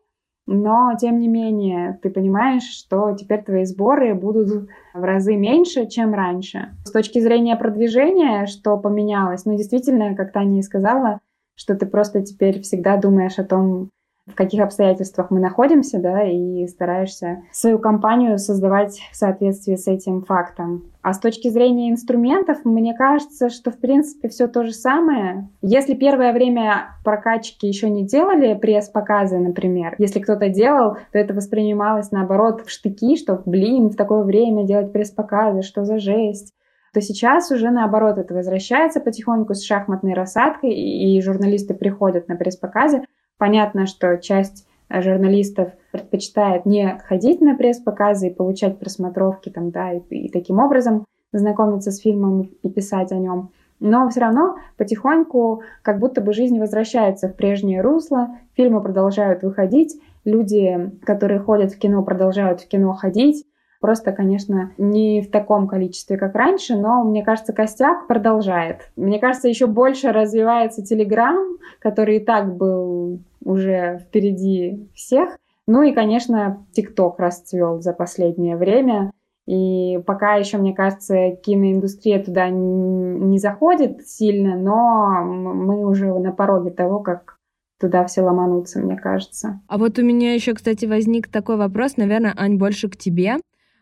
но, тем не менее, ты понимаешь, что теперь твои сборы будут в разы меньше, чем раньше. С точки зрения продвижения, что поменялось? Ну, действительно, как Таня и сказала, что ты просто теперь всегда думаешь о том, в каких обстоятельствах мы находимся, да, и стараешься свою компанию создавать в соответствии с этим фактом. А с точки зрения инструментов, мне кажется, что в принципе все то же самое. Если первое время прокачки еще не делали пресс-показы, например, если кто-то делал, то это воспринималось наоборот в штыки, что, блин, в такое время делать пресс-показы, что за жесть то сейчас уже наоборот это возвращается потихоньку с шахматной рассадкой, и журналисты приходят на пресс-показы. Понятно, что часть э, журналистов предпочитает не ходить на пресс-показы и получать просмотровки там, да, и, и таким образом знакомиться с фильмом и писать о нем. Но все равно потихоньку как будто бы жизнь возвращается в прежнее русло, фильмы продолжают выходить, люди, которые ходят в кино, продолжают в кино ходить, Просто, конечно, не в таком количестве, как раньше, но, мне кажется, костяк продолжает. Мне кажется, еще больше развивается Телеграм, который и так был уже впереди всех. Ну и, конечно, ТикТок расцвел за последнее время. И пока еще, мне кажется, киноиндустрия туда не заходит сильно, но мы уже на пороге того, как туда все ломануться, мне кажется. А вот у меня еще, кстати, возник такой вопрос, наверное, Ань, больше к тебе,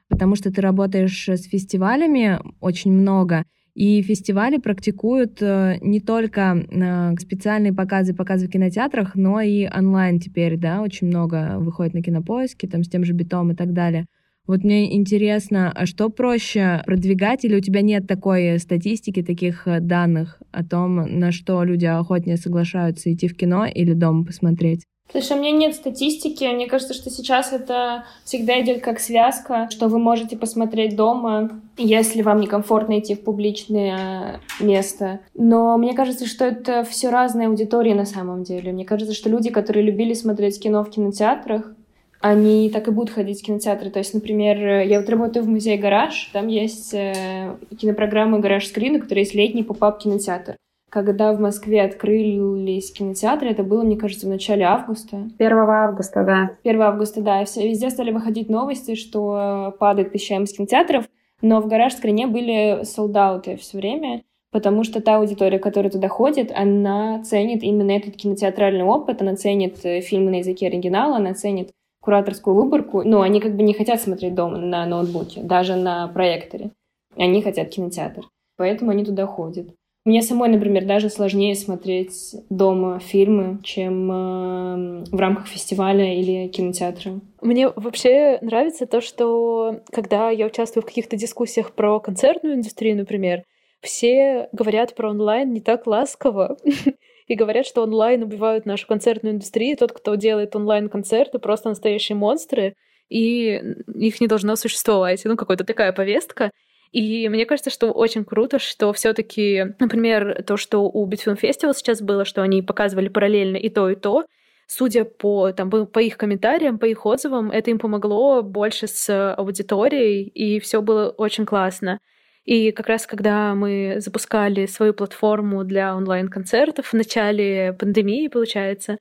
потому что ты работаешь с фестивалями очень много, и фестивали практикуют э, не только э, специальные показы, показы в кинотеатрах, но и онлайн теперь, да, очень много выходит на кинопоиске, там с тем же битом и так далее. Вот мне интересно, а что проще продвигать, или у тебя нет такой статистики, таких э, данных о том, на что люди охотнее соглашаются идти в кино или дома посмотреть? Слушай, у меня нет статистики. Мне кажется, что сейчас это всегда идет как связка, что вы можете посмотреть дома, если вам некомфортно идти в публичное место. Но мне кажется, что это все разные аудитории на самом деле. Мне кажется, что люди, которые любили смотреть кино в кинотеатрах, они так и будут ходить в кинотеатры. То есть, например, я вот работаю в музее «Гараж», там есть э, кинопрограмма «Гараж Скрин», у которой есть летний поп-ап кинотеатр. Когда в Москве открылись кинотеатры, это было, мне кажется, в начале августа. 1 августа, да. 1 августа, да. И все, везде стали выходить новости, что падает посещаемость кинотеатров, но в «Гараж Скрине» были солдаты все время, потому что та аудитория, которая туда ходит, она ценит именно этот кинотеатральный опыт, она ценит э, фильмы на языке оригинала, она ценит кураторскую выборку, но они как бы не хотят смотреть дома на ноутбуке, даже на проекторе. Они хотят кинотеатр. Поэтому они туда ходят. Мне самой, например, даже сложнее смотреть дома фильмы, чем э, в рамках фестиваля или кинотеатра. Мне вообще нравится то, что когда я участвую в каких-то дискуссиях про концертную индустрию, например, все говорят про онлайн не так ласково. и говорят, что онлайн убивают нашу концертную индустрию. Тот, кто делает онлайн-концерты, просто настоящие монстры, и их не должно существовать. Ну, какая-то такая повестка. И мне кажется, что очень круто, что все таки например, то, что у Bitfilm Festival сейчас было, что они показывали параллельно и то, и то, судя по, там, по их комментариям, по их отзывам, это им помогло больше с аудиторией, и все было очень классно. И как раз когда мы запускали свою платформу для онлайн-концертов в начале пандемии, получается,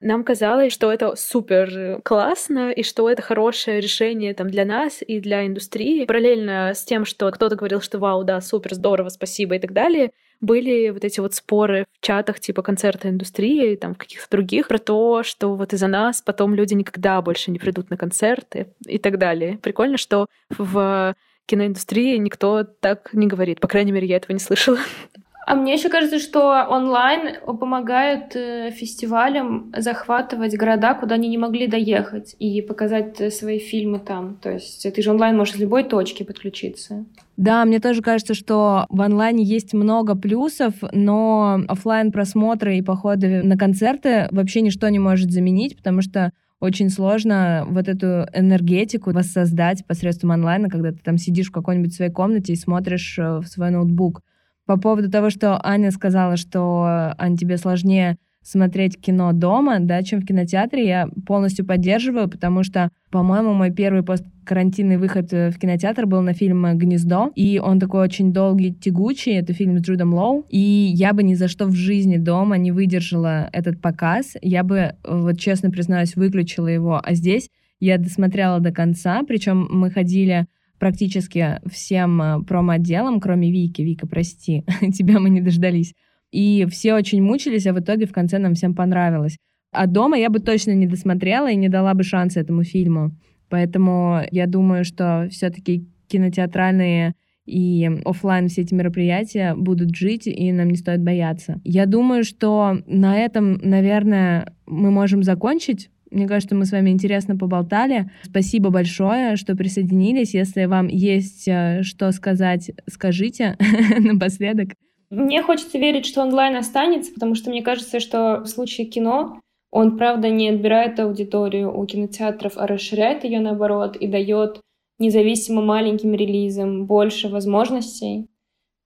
нам казалось, что это супер классно и что это хорошее решение там для нас и для индустрии. Параллельно с тем, что кто-то говорил, что вау, да, супер, здорово, спасибо и так далее, были вот эти вот споры в чатах типа концерта индустрии, там в каких-то других, про то, что вот из-за нас потом люди никогда больше не придут на концерты и так далее. Прикольно, что в киноиндустрии никто так не говорит. По крайней мере, я этого не слышала. А мне еще кажется, что онлайн помогает э, фестивалям захватывать города, куда они не могли доехать, и показать э, свои фильмы там. То есть ты же онлайн можешь с любой точки подключиться. Да, мне тоже кажется, что в онлайне есть много плюсов, но офлайн просмотры и походы на концерты вообще ничто не может заменить, потому что очень сложно вот эту энергетику воссоздать посредством онлайна, когда ты там сидишь в какой-нибудь своей комнате и смотришь э, в свой ноутбук. По поводу того, что Аня сказала, что, Аня, тебе сложнее смотреть кино дома, да, чем в кинотеатре, я полностью поддерживаю, потому что, по-моему, мой первый посткарантинный выход э, в кинотеатр был на фильм «Гнездо», и он такой очень долгий, тягучий, это фильм с Джудом Лоу, и я бы ни за что в жизни дома не выдержала этот показ, я бы, вот честно признаюсь, выключила его, а здесь я досмотрела до конца, причем мы ходили практически всем э, промо-отделом, кроме Вики. Вика, прости, тебя мы не дождались. И все очень мучились, а в итоге в конце нам всем понравилось. А дома я бы точно не досмотрела и не дала бы шанса этому фильму. Поэтому я думаю, что все-таки кинотеатральные и офлайн все эти мероприятия будут жить, и нам не стоит бояться. Я думаю, что на этом, наверное, мы можем закончить. Мне кажется, мы с вами интересно поболтали. Спасибо большое, что присоединились. Если вам есть э, что сказать, скажите напоследок. Мне хочется верить, что онлайн останется, потому что мне кажется, что в случае кино он, правда, не отбирает аудиторию у кинотеатров, а расширяет ее наоборот и дает независимо маленьким релизам больше возможностей.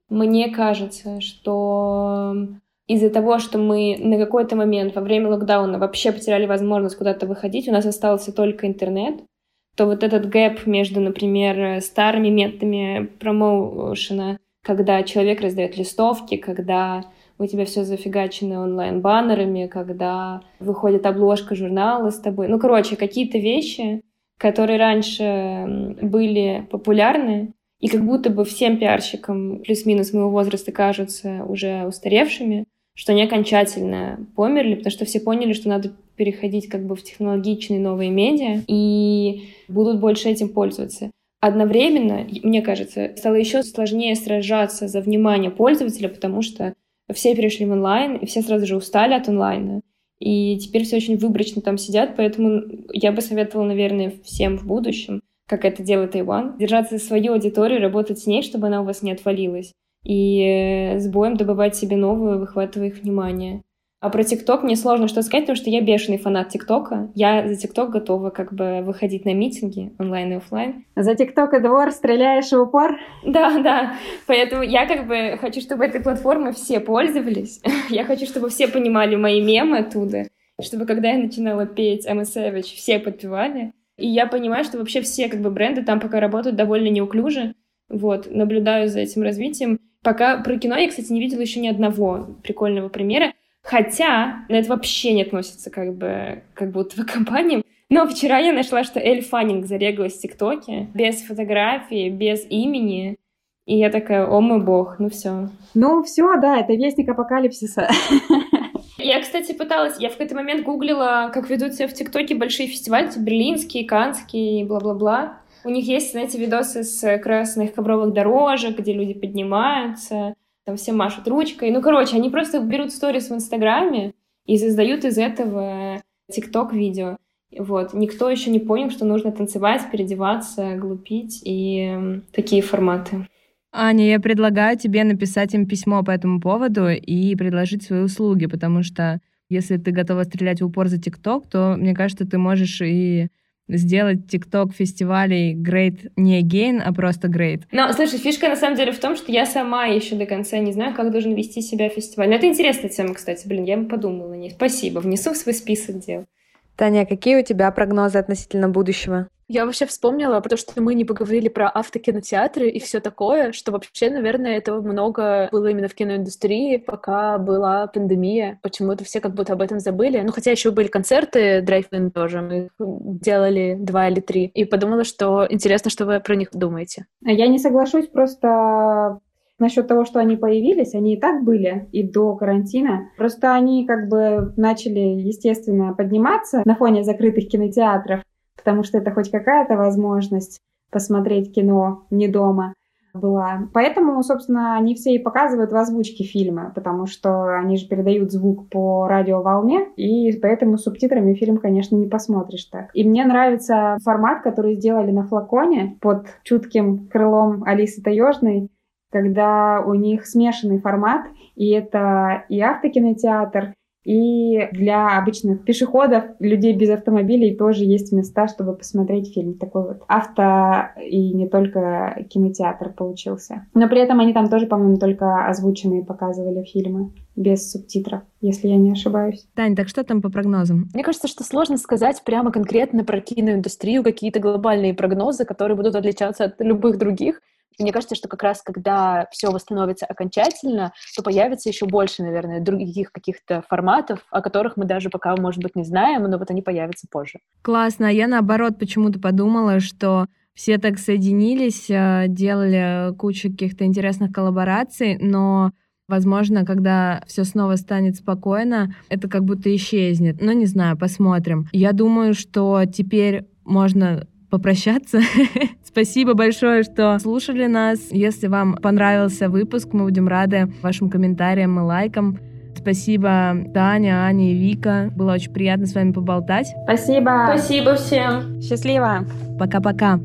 Мне кажется, что из-за того, что мы на какой-то момент во время локдауна вообще потеряли возможность куда-то выходить, у нас остался только интернет, то вот этот гэп между, например, старыми методами промоушена, когда человек раздает листовки, когда у тебя все зафигачено онлайн-баннерами, когда выходит обложка журнала с тобой. Ну, короче, какие-то вещи, которые раньше были популярны, и как будто бы всем пиарщикам плюс-минус моего возраста кажутся уже устаревшими, что они окончательно померли, потому что все поняли, что надо переходить как бы в технологичные новые медиа и будут больше этим пользоваться. Одновременно, мне кажется, стало еще сложнее сражаться за внимание пользователя, потому что все перешли в онлайн, и все сразу же устали от онлайна. И теперь все очень выборочно там сидят, поэтому я бы советовала, наверное, всем в будущем, как это делает Тайван, держаться за свою аудиторию, работать с ней, чтобы она у вас не отвалилась. И э, с боем добывать себе новую, выхватывая их внимание. А про ТикТок мне сложно что сказать, потому что я бешеный фанат ТикТока. Я за ТикТок готова как бы выходить на митинги онлайн и офлайн. За ТикТок и двор стреляешь в упор? Да, да. Поэтому я как бы хочу, чтобы этой платформой все пользовались. я хочу, чтобы все понимали мои мемы оттуда. Чтобы когда я начинала петь a Savage, все подпевали. И я понимаю, что вообще все как бы бренды там пока работают довольно неуклюже. Вот, наблюдаю за этим развитием. Пока про кино я, кстати, не видела еще ни одного прикольного примера. Хотя это вообще не относится как бы как будто к компаниям. Но вчера я нашла, что Эль Фаннинг зарегалась в ТикТоке без фотографии, без имени. И я такая, о мой бог, ну все. Ну все, да, это вестник апокалипсиса. Я, кстати, пыталась, я в какой-то момент гуглила, как ведут себя в ТикТоке большие фестивали, типа берлинские, канские, бла-бла-бла. У них есть, знаете, видосы с красных ковровых дорожек, где люди поднимаются, там все машут ручкой. Ну, короче, они просто берут сторис в Инстаграме и создают из этого ТикТок-видео. Вот. Никто еще не понял, что нужно танцевать, переодеваться, глупить и такие форматы. Аня, я предлагаю тебе написать им письмо по этому поводу и предложить свои услуги, потому что если ты готова стрелять в упор за ТикТок, то, мне кажется, ты можешь и сделать ТикТок фестивалей Great не again, а просто Great. Но, слушай, фишка на самом деле в том, что я сама еще до конца не знаю, как должен вести себя фестиваль. Но это интересная тема, кстати. Блин, я бы подумала на ней. Спасибо. Внесу в свой список дел. Таня, какие у тебя прогнозы относительно будущего? Я вообще вспомнила, потому что мы не поговорили про автокинотеатры и все такое, что вообще, наверное, этого много было именно в киноиндустрии, пока была пандемия. Почему-то все как будто об этом забыли. Ну, хотя еще были концерты, драйв-ин тоже, мы их делали два или три. И подумала, что интересно, что вы про них думаете. Я не соглашусь, просто насчет того, что они появились, они и так были и до карантина. Просто они как бы начали, естественно, подниматься на фоне закрытых кинотеатров потому что это хоть какая-то возможность посмотреть кино не дома была. Поэтому, собственно, они все и показывают в озвучке фильма, потому что они же передают звук по радиоволне, и поэтому субтитрами фильм, конечно, не посмотришь так. И мне нравится формат, который сделали на флаконе под чутким крылом Алисы Таежной, когда у них смешанный формат, и это и автокинотеатр, и для обычных пешеходов, людей без автомобилей тоже есть места, чтобы посмотреть фильм. Такой вот авто и не только кинотеатр получился. Но при этом они там тоже, по-моему, только озвученные показывали фильмы без субтитров, если я не ошибаюсь. Тань, так что там по прогнозам? Мне кажется, что сложно сказать прямо конкретно про киноиндустрию какие-то глобальные прогнозы, которые будут отличаться от любых других. Мне кажется, что как раз когда все восстановится окончательно, то появится еще больше, наверное, других каких-то форматов, о которых мы даже пока, может быть, не знаем, но вот они появятся позже. Классно. А я, наоборот, почему-то подумала, что все так соединились, э, делали кучу каких-то интересных коллабораций, но Возможно, когда все снова станет спокойно, это как будто исчезнет. Но не знаю, посмотрим. Я думаю, что теперь можно попрощаться. Спасибо большое, что слушали нас. Если вам понравился выпуск, мы будем рады вашим комментариям и лайкам. Спасибо, Таня, Аня и Вика. Было очень приятно с вами поболтать. Спасибо. Спасибо всем. Счастливо. Пока-пока.